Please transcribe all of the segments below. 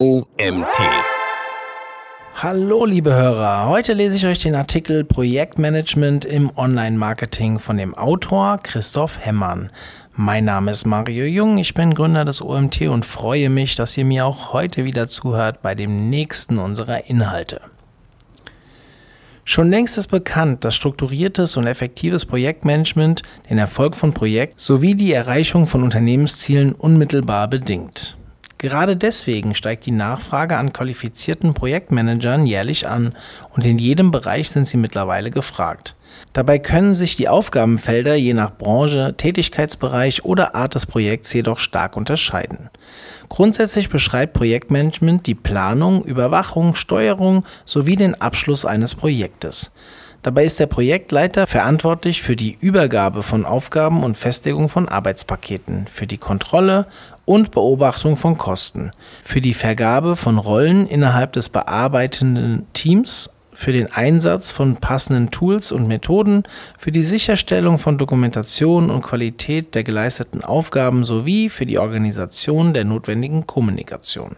OMT. Hallo liebe Hörer, heute lese ich euch den Artikel Projektmanagement im Online-Marketing von dem Autor Christoph Hemmern. Mein Name ist Mario Jung, ich bin Gründer des OMT und freue mich, dass ihr mir auch heute wieder zuhört bei dem nächsten unserer Inhalte. Schon längst ist bekannt, dass strukturiertes und effektives Projektmanagement den Erfolg von Projekten sowie die Erreichung von Unternehmenszielen unmittelbar bedingt. Gerade deswegen steigt die Nachfrage an qualifizierten Projektmanagern jährlich an und in jedem Bereich sind sie mittlerweile gefragt. Dabei können sich die Aufgabenfelder je nach Branche, Tätigkeitsbereich oder Art des Projekts jedoch stark unterscheiden. Grundsätzlich beschreibt Projektmanagement die Planung, Überwachung, Steuerung sowie den Abschluss eines Projektes. Dabei ist der Projektleiter verantwortlich für die Übergabe von Aufgaben und Festlegung von Arbeitspaketen, für die Kontrolle und Beobachtung von Kosten, für die Vergabe von Rollen innerhalb des bearbeitenden Teams, für den Einsatz von passenden Tools und Methoden, für die Sicherstellung von Dokumentation und Qualität der geleisteten Aufgaben sowie für die Organisation der notwendigen Kommunikation.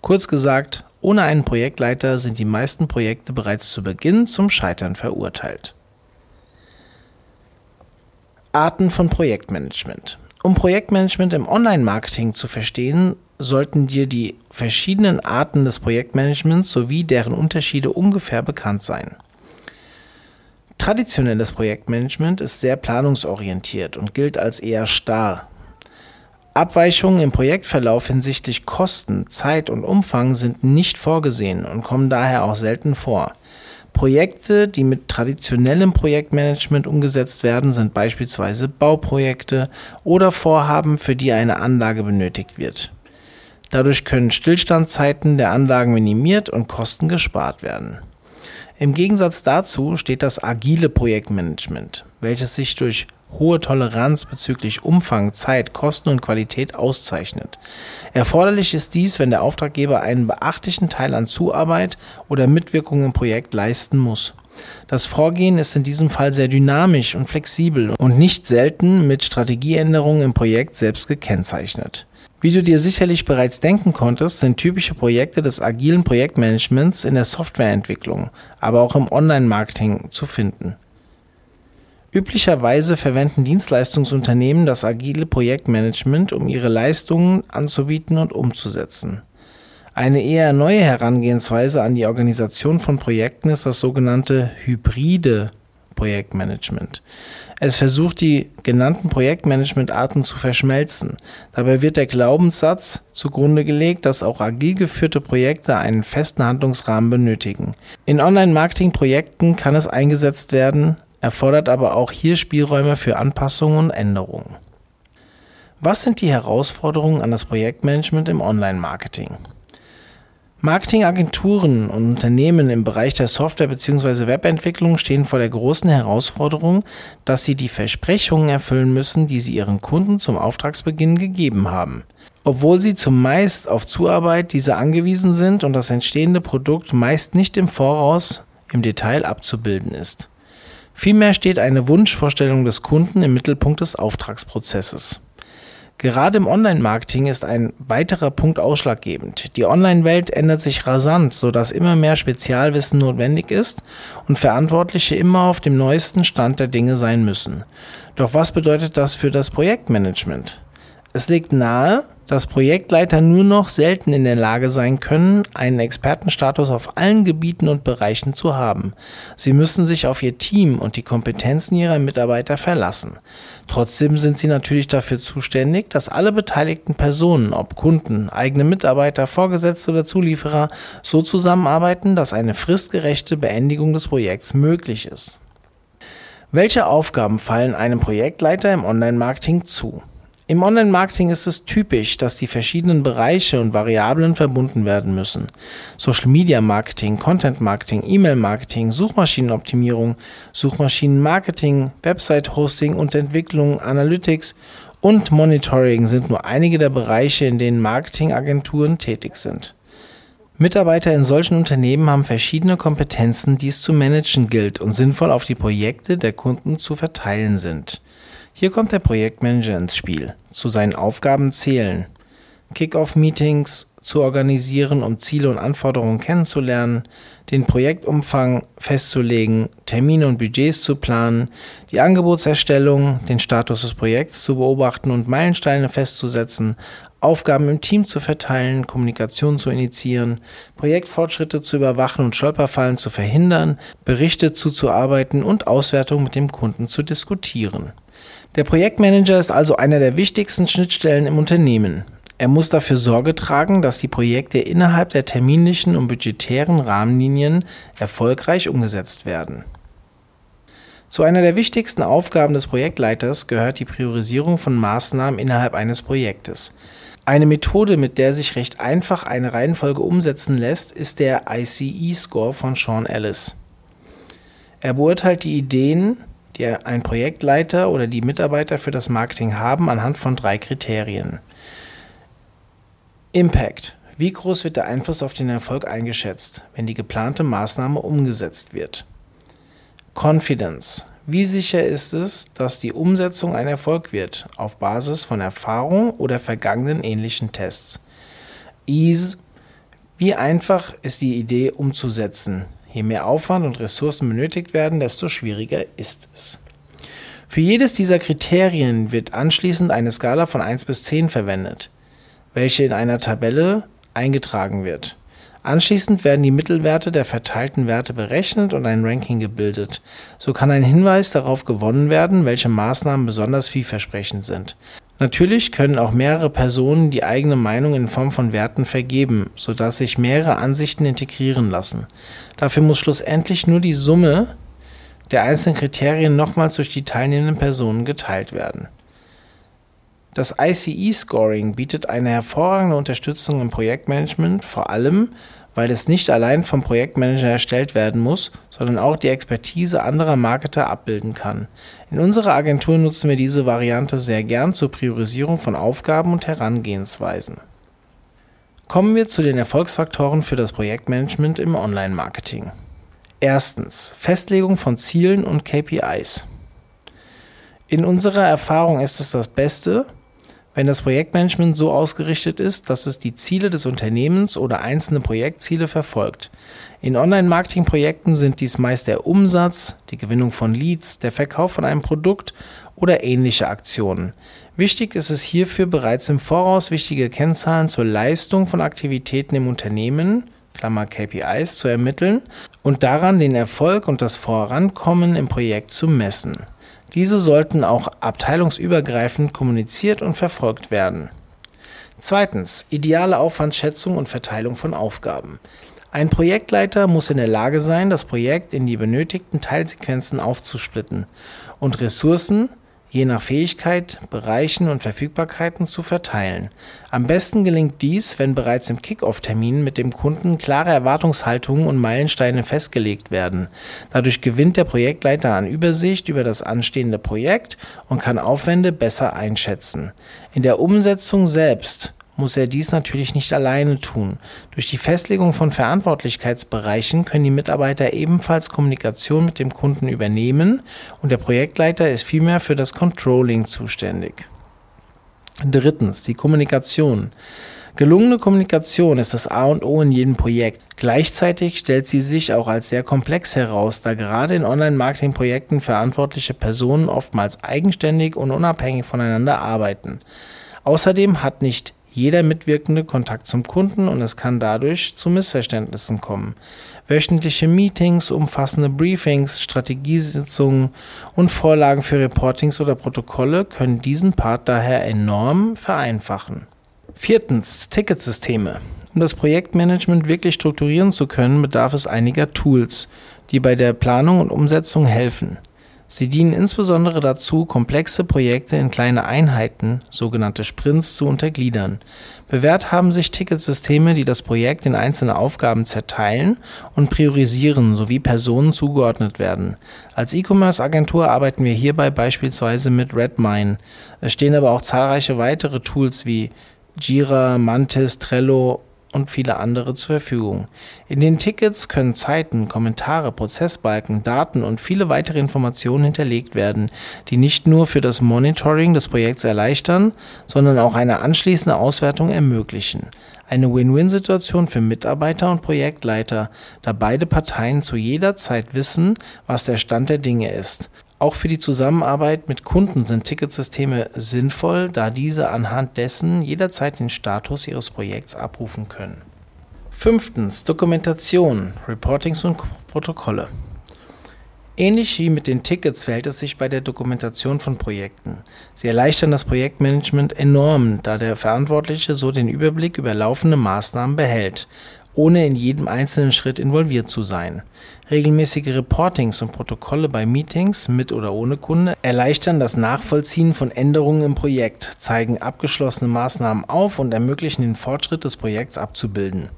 Kurz gesagt, ohne einen Projektleiter sind die meisten Projekte bereits zu Beginn zum Scheitern verurteilt. Arten von Projektmanagement. Um Projektmanagement im Online-Marketing zu verstehen, sollten dir die verschiedenen Arten des Projektmanagements sowie deren Unterschiede ungefähr bekannt sein. Traditionelles Projektmanagement ist sehr planungsorientiert und gilt als eher starr. Abweichungen im Projektverlauf hinsichtlich Kosten, Zeit und Umfang sind nicht vorgesehen und kommen daher auch selten vor. Projekte, die mit traditionellem Projektmanagement umgesetzt werden, sind beispielsweise Bauprojekte oder Vorhaben, für die eine Anlage benötigt wird. Dadurch können Stillstandzeiten der Anlagen minimiert und Kosten gespart werden. Im Gegensatz dazu steht das agile Projektmanagement, welches sich durch hohe Toleranz bezüglich Umfang, Zeit, Kosten und Qualität auszeichnet. Erforderlich ist dies, wenn der Auftraggeber einen beachtlichen Teil an Zuarbeit oder Mitwirkung im Projekt leisten muss. Das Vorgehen ist in diesem Fall sehr dynamisch und flexibel und nicht selten mit Strategieänderungen im Projekt selbst gekennzeichnet. Wie du dir sicherlich bereits denken konntest, sind typische Projekte des agilen Projektmanagements in der Softwareentwicklung, aber auch im Online-Marketing zu finden. Üblicherweise verwenden Dienstleistungsunternehmen das agile Projektmanagement, um ihre Leistungen anzubieten und umzusetzen. Eine eher neue Herangehensweise an die Organisation von Projekten ist das sogenannte hybride Projektmanagement. Es versucht die genannten Projektmanagementarten zu verschmelzen. Dabei wird der Glaubenssatz zugrunde gelegt, dass auch agil geführte Projekte einen festen Handlungsrahmen benötigen. In Online-Marketing-Projekten kann es eingesetzt werden, erfordert aber auch hier Spielräume für Anpassungen und Änderungen. Was sind die Herausforderungen an das Projektmanagement im Online-Marketing? Marketingagenturen und Unternehmen im Bereich der Software- bzw. Webentwicklung stehen vor der großen Herausforderung, dass sie die Versprechungen erfüllen müssen, die sie ihren Kunden zum Auftragsbeginn gegeben haben. Obwohl sie zumeist auf Zuarbeit dieser angewiesen sind und das entstehende Produkt meist nicht im Voraus im Detail abzubilden ist. Vielmehr steht eine Wunschvorstellung des Kunden im Mittelpunkt des Auftragsprozesses. Gerade im Online-Marketing ist ein weiterer Punkt ausschlaggebend. Die Online-Welt ändert sich rasant, sodass immer mehr Spezialwissen notwendig ist und Verantwortliche immer auf dem neuesten Stand der Dinge sein müssen. Doch was bedeutet das für das Projektmanagement? Es liegt nahe, dass Projektleiter nur noch selten in der Lage sein können, einen Expertenstatus auf allen Gebieten und Bereichen zu haben. Sie müssen sich auf ihr Team und die Kompetenzen ihrer Mitarbeiter verlassen. Trotzdem sind sie natürlich dafür zuständig, dass alle beteiligten Personen, ob Kunden, eigene Mitarbeiter, Vorgesetzte oder Zulieferer, so zusammenarbeiten, dass eine fristgerechte Beendigung des Projekts möglich ist. Welche Aufgaben fallen einem Projektleiter im Online-Marketing zu? Im Online-Marketing ist es typisch, dass die verschiedenen Bereiche und Variablen verbunden werden müssen. Social Media Marketing, Content Marketing, E-Mail Marketing, Suchmaschinenoptimierung, Suchmaschinenmarketing, Website Hosting und Entwicklung, Analytics und Monitoring sind nur einige der Bereiche, in denen Marketingagenturen tätig sind. Mitarbeiter in solchen Unternehmen haben verschiedene Kompetenzen, die es zu managen gilt und sinnvoll auf die Projekte der Kunden zu verteilen sind. Hier kommt der Projektmanager ins Spiel. Zu seinen Aufgaben zählen Kick-off-Meetings zu organisieren, um Ziele und Anforderungen kennenzulernen, den Projektumfang festzulegen, Termine und Budgets zu planen, die Angebotserstellung, den Status des Projekts zu beobachten und Meilensteine festzusetzen, Aufgaben im Team zu verteilen, Kommunikation zu initiieren, Projektfortschritte zu überwachen und Stolperfallen zu verhindern, Berichte zuzuarbeiten und Auswertungen mit dem Kunden zu diskutieren. Der Projektmanager ist also einer der wichtigsten Schnittstellen im Unternehmen. Er muss dafür Sorge tragen, dass die Projekte innerhalb der terminlichen und budgetären Rahmenlinien erfolgreich umgesetzt werden. Zu einer der wichtigsten Aufgaben des Projektleiters gehört die Priorisierung von Maßnahmen innerhalb eines Projektes. Eine Methode, mit der sich recht einfach eine Reihenfolge umsetzen lässt, ist der ICE-Score von Sean Ellis. Er beurteilt die Ideen, die ein Projektleiter oder die Mitarbeiter für das Marketing haben, anhand von drei Kriterien. Impact. Wie groß wird der Einfluss auf den Erfolg eingeschätzt, wenn die geplante Maßnahme umgesetzt wird? Confidence. Wie sicher ist es, dass die Umsetzung ein Erfolg wird, auf Basis von Erfahrung oder vergangenen ähnlichen Tests? Ease. Wie einfach ist die Idee umzusetzen? Je mehr Aufwand und Ressourcen benötigt werden, desto schwieriger ist es. Für jedes dieser Kriterien wird anschließend eine Skala von 1 bis 10 verwendet welche in einer Tabelle eingetragen wird. Anschließend werden die Mittelwerte der verteilten Werte berechnet und ein Ranking gebildet. So kann ein Hinweis darauf gewonnen werden, welche Maßnahmen besonders vielversprechend sind. Natürlich können auch mehrere Personen die eigene Meinung in Form von Werten vergeben, sodass sich mehrere Ansichten integrieren lassen. Dafür muss schlussendlich nur die Summe der einzelnen Kriterien nochmals durch die teilnehmenden Personen geteilt werden. Das ICE-Scoring bietet eine hervorragende Unterstützung im Projektmanagement, vor allem, weil es nicht allein vom Projektmanager erstellt werden muss, sondern auch die Expertise anderer Marketer abbilden kann. In unserer Agentur nutzen wir diese Variante sehr gern zur Priorisierung von Aufgaben und Herangehensweisen. Kommen wir zu den Erfolgsfaktoren für das Projektmanagement im Online-Marketing. Erstens Festlegung von Zielen und KPIs. In unserer Erfahrung ist es das Beste, wenn das Projektmanagement so ausgerichtet ist, dass es die Ziele des Unternehmens oder einzelne Projektziele verfolgt. In Online-Marketing-Projekten sind dies meist der Umsatz, die Gewinnung von Leads, der Verkauf von einem Produkt oder ähnliche Aktionen. Wichtig ist es hierfür bereits im Voraus wichtige Kennzahlen zur Leistung von Aktivitäten im Unternehmen, Klammer KPIs, zu ermitteln und daran den Erfolg und das Vorankommen im Projekt zu messen. Diese sollten auch abteilungsübergreifend kommuniziert und verfolgt werden. Zweitens. Ideale Aufwandschätzung und Verteilung von Aufgaben. Ein Projektleiter muss in der Lage sein, das Projekt in die benötigten Teilsequenzen aufzusplitten und Ressourcen je nach Fähigkeit, Bereichen und Verfügbarkeiten zu verteilen. Am besten gelingt dies, wenn bereits im Kick-off-Termin mit dem Kunden klare Erwartungshaltungen und Meilensteine festgelegt werden. Dadurch gewinnt der Projektleiter an Übersicht über das anstehende Projekt und kann Aufwände besser einschätzen. In der Umsetzung selbst muss er dies natürlich nicht alleine tun. Durch die Festlegung von Verantwortlichkeitsbereichen können die Mitarbeiter ebenfalls Kommunikation mit dem Kunden übernehmen und der Projektleiter ist vielmehr für das Controlling zuständig. Drittens, die Kommunikation. Gelungene Kommunikation ist das A und O in jedem Projekt. Gleichzeitig stellt sie sich auch als sehr komplex heraus, da gerade in Online-Marketing-Projekten verantwortliche Personen oftmals eigenständig und unabhängig voneinander arbeiten. Außerdem hat nicht jeder Mitwirkende Kontakt zum Kunden und es kann dadurch zu Missverständnissen kommen. Wöchentliche Meetings, umfassende Briefings, Strategiesitzungen und Vorlagen für Reportings oder Protokolle können diesen Part daher enorm vereinfachen. Viertens, Ticketsysteme. Um das Projektmanagement wirklich strukturieren zu können, bedarf es einiger Tools, die bei der Planung und Umsetzung helfen. Sie dienen insbesondere dazu, komplexe Projekte in kleine Einheiten, sogenannte Sprints, zu untergliedern. Bewährt haben sich Ticketsysteme, die das Projekt in einzelne Aufgaben zerteilen und priorisieren sowie Personen zugeordnet werden. Als E-Commerce-Agentur arbeiten wir hierbei beispielsweise mit Redmine. Es stehen aber auch zahlreiche weitere Tools wie Jira, Mantis, Trello und viele andere zur Verfügung. In den Tickets können Zeiten, Kommentare, Prozessbalken, Daten und viele weitere Informationen hinterlegt werden, die nicht nur für das Monitoring des Projekts erleichtern, sondern auch eine anschließende Auswertung ermöglichen. Eine Win-Win-Situation für Mitarbeiter und Projektleiter, da beide Parteien zu jeder Zeit wissen, was der Stand der Dinge ist. Auch für die Zusammenarbeit mit Kunden sind Ticketsysteme sinnvoll, da diese anhand dessen jederzeit den Status ihres Projekts abrufen können. Fünftens. Dokumentation, Reportings und Protokolle. Ähnlich wie mit den Tickets verhält es sich bei der Dokumentation von Projekten. Sie erleichtern das Projektmanagement enorm, da der Verantwortliche so den Überblick über laufende Maßnahmen behält ohne in jedem einzelnen Schritt involviert zu sein. Regelmäßige Reportings und Protokolle bei Meetings mit oder ohne Kunde erleichtern das Nachvollziehen von Änderungen im Projekt, zeigen abgeschlossene Maßnahmen auf und ermöglichen den Fortschritt des Projekts abzubilden.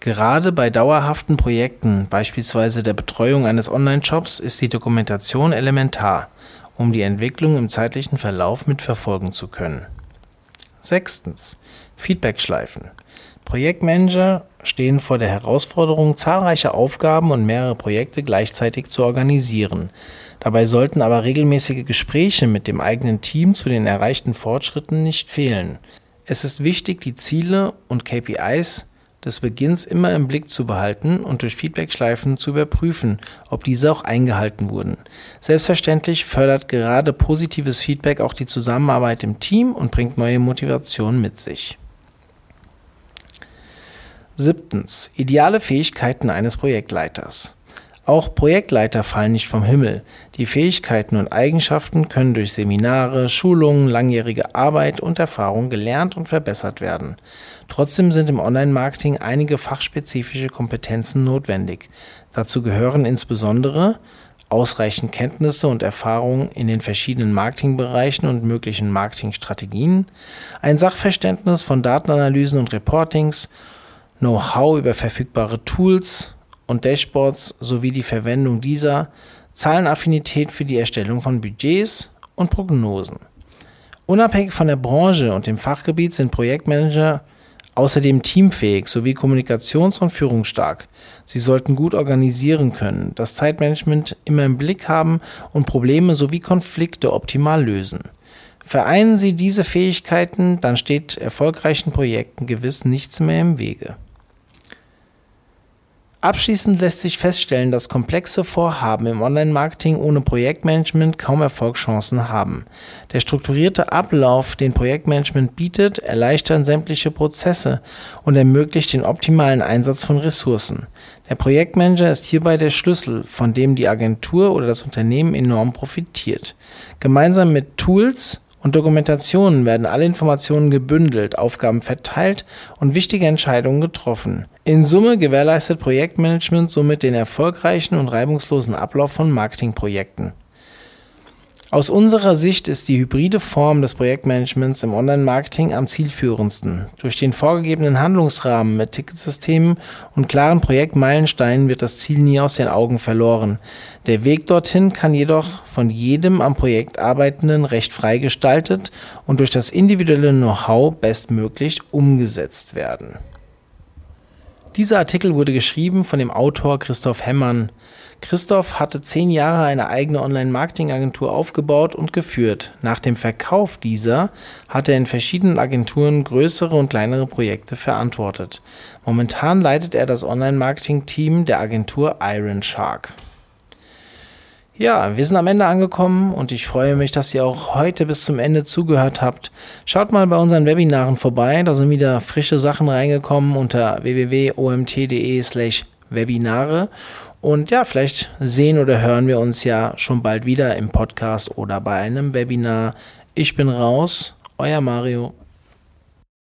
Gerade bei dauerhaften Projekten, beispielsweise der Betreuung eines Online-Shops, ist die Dokumentation elementar, um die Entwicklung im zeitlichen Verlauf mitverfolgen zu können. Sechstens. Feedback-Schleifen. Projektmanager stehen vor der Herausforderung, zahlreiche Aufgaben und mehrere Projekte gleichzeitig zu organisieren. Dabei sollten aber regelmäßige Gespräche mit dem eigenen Team zu den erreichten Fortschritten nicht fehlen. Es ist wichtig, die Ziele und KPIs des Beginns immer im Blick zu behalten und durch Feedbackschleifen zu überprüfen, ob diese auch eingehalten wurden. Selbstverständlich fördert gerade positives Feedback auch die Zusammenarbeit im Team und bringt neue Motivation mit sich. Siebtens. Ideale Fähigkeiten eines Projektleiters. Auch Projektleiter fallen nicht vom Himmel. Die Fähigkeiten und Eigenschaften können durch Seminare, Schulungen, langjährige Arbeit und Erfahrung gelernt und verbessert werden. Trotzdem sind im Online-Marketing einige fachspezifische Kompetenzen notwendig. Dazu gehören insbesondere ausreichend Kenntnisse und Erfahrung in den verschiedenen Marketingbereichen und möglichen Marketingstrategien, ein Sachverständnis von Datenanalysen und Reportings, Know-how über verfügbare Tools und Dashboards sowie die Verwendung dieser, Zahlenaffinität für die Erstellung von Budgets und Prognosen. Unabhängig von der Branche und dem Fachgebiet sind Projektmanager außerdem teamfähig sowie kommunikations- und führungsstark. Sie sollten gut organisieren können, das Zeitmanagement immer im Blick haben und Probleme sowie Konflikte optimal lösen. Vereinen Sie diese Fähigkeiten, dann steht erfolgreichen Projekten gewiss nichts mehr im Wege. Abschließend lässt sich feststellen, dass komplexe Vorhaben im Online-Marketing ohne Projektmanagement kaum Erfolgschancen haben. Der strukturierte Ablauf, den Projektmanagement bietet, erleichtert sämtliche Prozesse und ermöglicht den optimalen Einsatz von Ressourcen. Der Projektmanager ist hierbei der Schlüssel, von dem die Agentur oder das Unternehmen enorm profitiert. Gemeinsam mit Tools und Dokumentationen werden alle Informationen gebündelt, Aufgaben verteilt und wichtige Entscheidungen getroffen. In Summe gewährleistet Projektmanagement somit den erfolgreichen und reibungslosen Ablauf von Marketingprojekten. Aus unserer Sicht ist die hybride Form des Projektmanagements im Online-Marketing am zielführendsten. Durch den vorgegebenen Handlungsrahmen mit Ticketsystemen und klaren Projektmeilensteinen wird das Ziel nie aus den Augen verloren. Der Weg dorthin kann jedoch von jedem am Projekt Arbeitenden recht frei gestaltet und durch das individuelle Know-how bestmöglich umgesetzt werden. Dieser Artikel wurde geschrieben von dem Autor Christoph Hemmern. Christoph hatte zehn Jahre eine eigene Online-Marketing-Agentur aufgebaut und geführt. Nach dem Verkauf dieser hat er in verschiedenen Agenturen größere und kleinere Projekte verantwortet. Momentan leitet er das Online-Marketing-Team der Agentur Iron Shark. Ja, wir sind am Ende angekommen und ich freue mich, dass ihr auch heute bis zum Ende zugehört habt. Schaut mal bei unseren Webinaren vorbei, da sind wieder frische Sachen reingekommen unter www.omt.de/slash Webinare. Und ja, vielleicht sehen oder hören wir uns ja schon bald wieder im Podcast oder bei einem Webinar. Ich bin raus, euer Mario.